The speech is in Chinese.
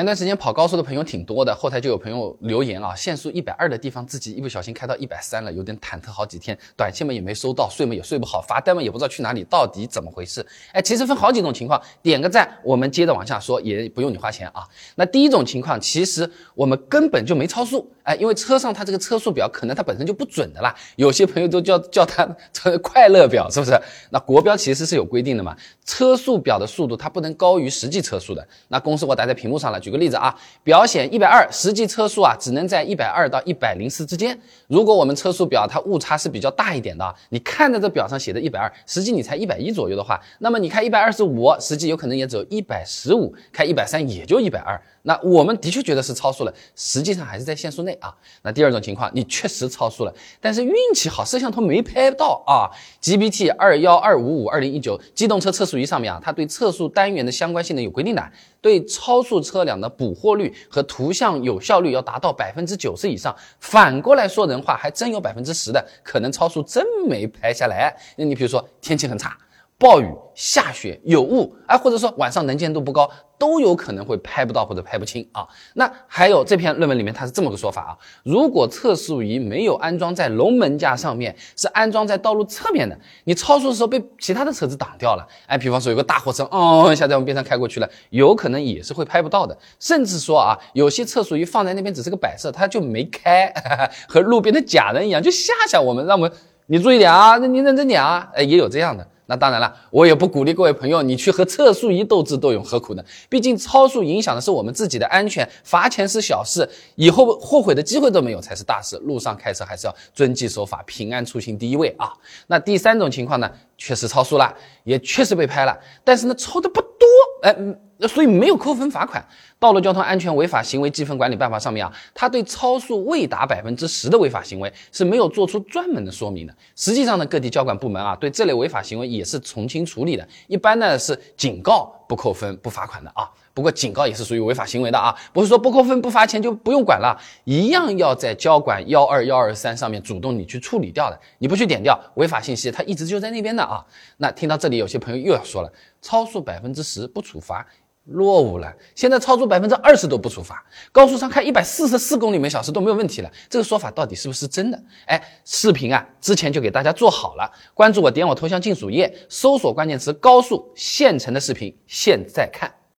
前段时间跑高速的朋友挺多的，后台就有朋友留言啊，限速一百二的地方自己一不小心开到一百三了，有点忐忑好几天，短信嘛也没收到，睡嘛也睡不好，罚单嘛也不知道去哪里，到底怎么回事？哎，其实分好几种情况，点个赞，我们接着往下说，也不用你花钱啊。那第一种情况，其实我们根本就没超速，哎，因为车上它这个车速表可能它本身就不准的啦，有些朋友都叫叫它快乐表，是不是？那国标其实是有规定的嘛，车速表的速度它不能高于实际车速的。那公式我打在屏幕上了，举。个例子啊，表显一百二，实际车速啊只能在一百二到一百零四之间。如果我们车速表它误差是比较大一点的，你看着这表上写的一百二，实际你才一百一左右的话，那么你开一百二十五，实际有可能也只有一百十五，开一百三也就一百二。那我们的确觉得是超速了，实际上还是在限速内啊。那第二种情况，你确实超速了，但是运气好，摄像头没拍到啊。GBT 二幺二五五二零一九机动车测速仪上面啊，它对测速单元的相关性能有规定的，对超速车辆的捕获率和图像有效率要达到百分之九十以上。反过来说人话，还真有百分之十的可能超速真没拍下来。那你比如说天气很差。暴雨、下雪、有雾，哎，或者说晚上能见度不高，都有可能会拍不到或者拍不清啊。那还有这篇论文里面，它是这么个说法啊：如果测速仪没有安装在龙门架上面，是安装在道路侧面的，你超速的时候被其他的车子挡掉了，哎，比方说有个大货车，哦，一下在我们边上开过去了，有可能也是会拍不到的。甚至说啊，有些测速仪放在那边只是个摆设，它就没开，和路边的假人一样，就吓吓我们，让我们你注意点啊，那你认真点啊，哎，也有这样的。那当然了，我也不鼓励各位朋友你去和测速仪斗智斗勇，何苦呢？毕竟超速影响的是我们自己的安全，罚钱是小事，以后后悔的机会都没有才是大事。路上开车还是要遵纪守法，平安出行第一位啊。那第三种情况呢，确实超速了，也确实被拍了，但是呢，超的不多，哎。那所以没有扣分罚款，《道路交通安全违法行为记分管理办法》上面啊，它对超速未达百分之十的违法行为是没有做出专门的说明的。实际上呢，各地交管部门啊，对这类违法行为也是从轻处理的，一般呢是警告不扣分不罚款的啊。不过警告也是属于违法行为的啊，不是说不扣分不罚钱就不用管了，一样要在交管幺二幺二三上面主动你去处理掉的，你不去点掉违法信息，它一直就在那边的啊。那听到这里，有些朋友又要说了，超速百分之十不处罚。落伍了，现在超速百分之二十都不处罚，高速上开一百四十四公里每小时都没有问题了，这个说法到底是不是真的？哎，视频啊，之前就给大家做好了，关注我，点我头像进主页，搜索关键词高速现成的视频，现在看。